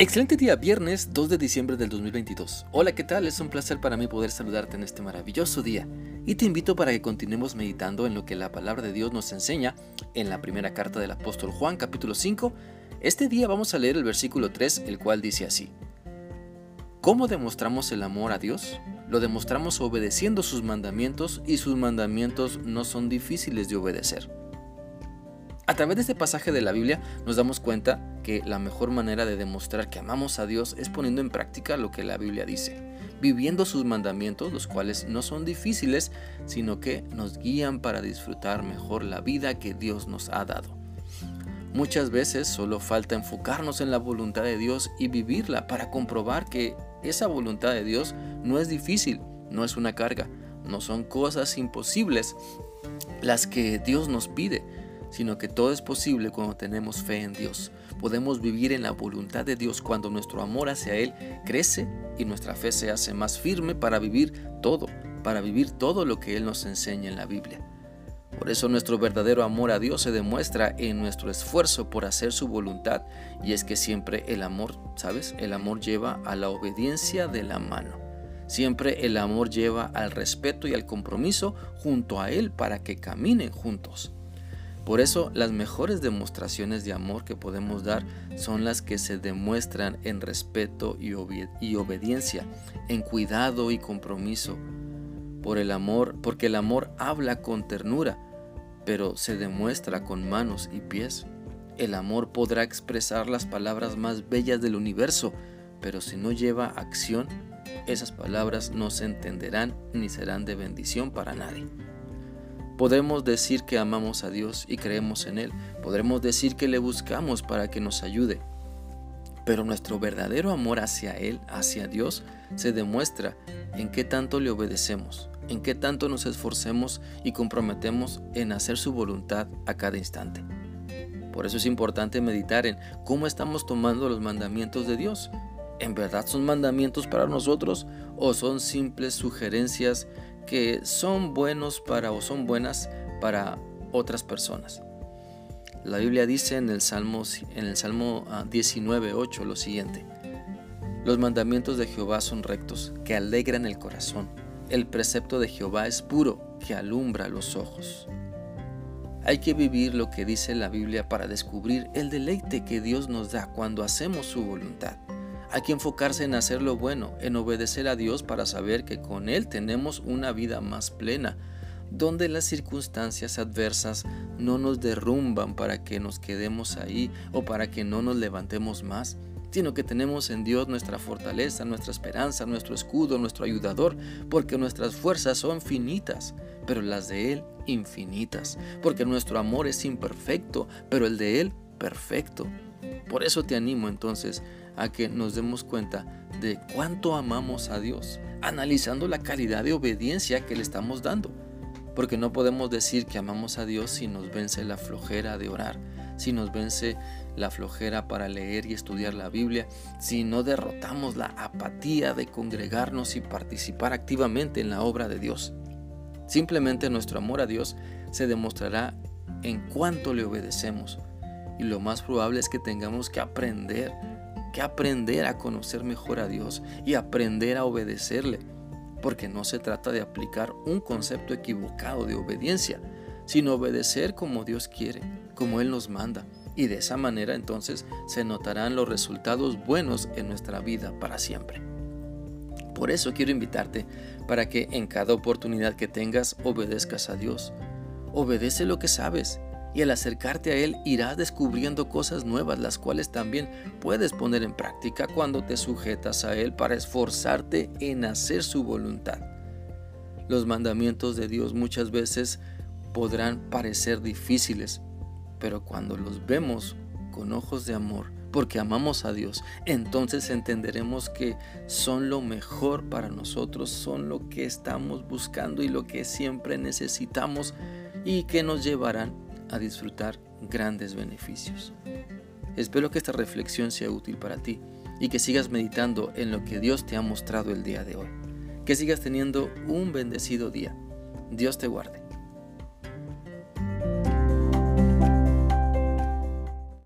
Excelente día, viernes 2 de diciembre del 2022. Hola, ¿qué tal? Es un placer para mí poder saludarte en este maravilloso día y te invito para que continuemos meditando en lo que la palabra de Dios nos enseña en la primera carta del apóstol Juan capítulo 5. Este día vamos a leer el versículo 3, el cual dice así. ¿Cómo demostramos el amor a Dios? Lo demostramos obedeciendo sus mandamientos y sus mandamientos no son difíciles de obedecer. Través de este pasaje de la Biblia nos damos cuenta que la mejor manera de demostrar que amamos a Dios es poniendo en práctica lo que la Biblia dice, viviendo sus mandamientos, los cuales no son difíciles, sino que nos guían para disfrutar mejor la vida que Dios nos ha dado. Muchas veces solo falta enfocarnos en la voluntad de Dios y vivirla para comprobar que esa voluntad de Dios no es difícil, no es una carga, no son cosas imposibles las que Dios nos pide, sino que todo es posible cuando tenemos fe en Dios. Podemos vivir en la voluntad de Dios cuando nuestro amor hacia Él crece y nuestra fe se hace más firme para vivir todo, para vivir todo lo que Él nos enseña en la Biblia. Por eso nuestro verdadero amor a Dios se demuestra en nuestro esfuerzo por hacer su voluntad. Y es que siempre el amor, ¿sabes? El amor lleva a la obediencia de la mano. Siempre el amor lleva al respeto y al compromiso junto a Él para que caminen juntos. Por eso las mejores demostraciones de amor que podemos dar son las que se demuestran en respeto y, obediencia, en cuidado y compromiso. Por el amor, porque el amor habla con ternura, pero se demuestra con manos y pies. El amor podrá expresar las palabras más bellas del universo, pero si no lleva acción, esas palabras no se entenderán ni serán de bendición para nadie. Podemos decir que amamos a Dios y creemos en Él. Podremos decir que le buscamos para que nos ayude. Pero nuestro verdadero amor hacia Él, hacia Dios, se demuestra en qué tanto le obedecemos, en qué tanto nos esforcemos y comprometemos en hacer su voluntad a cada instante. Por eso es importante meditar en cómo estamos tomando los mandamientos de Dios. ¿En verdad son mandamientos para nosotros o son simples sugerencias que son buenos para o son buenas para otras personas. La Biblia dice en el Salmo, en el Salmo 19.8 ah, lo siguiente. Los mandamientos de Jehová son rectos, que alegran el corazón. El precepto de Jehová es puro, que alumbra los ojos. Hay que vivir lo que dice la Biblia para descubrir el deleite que Dios nos da cuando hacemos su voluntad. Hay que enfocarse en hacer lo bueno, en obedecer a Dios para saber que con Él tenemos una vida más plena, donde las circunstancias adversas no nos derrumban para que nos quedemos ahí o para que no nos levantemos más, sino que tenemos en Dios nuestra fortaleza, nuestra esperanza, nuestro escudo, nuestro ayudador, porque nuestras fuerzas son finitas, pero las de Él infinitas, porque nuestro amor es imperfecto, pero el de Él perfecto. Por eso te animo entonces a que nos demos cuenta de cuánto amamos a Dios, analizando la calidad de obediencia que le estamos dando. Porque no podemos decir que amamos a Dios si nos vence la flojera de orar, si nos vence la flojera para leer y estudiar la Biblia, si no derrotamos la apatía de congregarnos y participar activamente en la obra de Dios. Simplemente nuestro amor a Dios se demostrará en cuánto le obedecemos. Y lo más probable es que tengamos que aprender que aprender a conocer mejor a Dios y aprender a obedecerle, porque no se trata de aplicar un concepto equivocado de obediencia, sino obedecer como Dios quiere, como Él nos manda. Y de esa manera entonces se notarán los resultados buenos en nuestra vida para siempre. Por eso quiero invitarte para que en cada oportunidad que tengas obedezcas a Dios. Obedece lo que sabes y al acercarte a Él irás descubriendo cosas nuevas, las cuales también puedes poner en práctica cuando te sujetas a Él para esforzarte en hacer su voluntad. Los mandamientos de Dios muchas veces podrán parecer difíciles, pero cuando los vemos con ojos de amor, porque amamos a Dios, entonces entenderemos que son lo mejor para nosotros, son lo que estamos buscando y lo que siempre necesitamos y que nos llevarán a disfrutar grandes beneficios. Espero que esta reflexión sea útil para ti y que sigas meditando en lo que Dios te ha mostrado el día de hoy. Que sigas teniendo un bendecido día. Dios te guarde.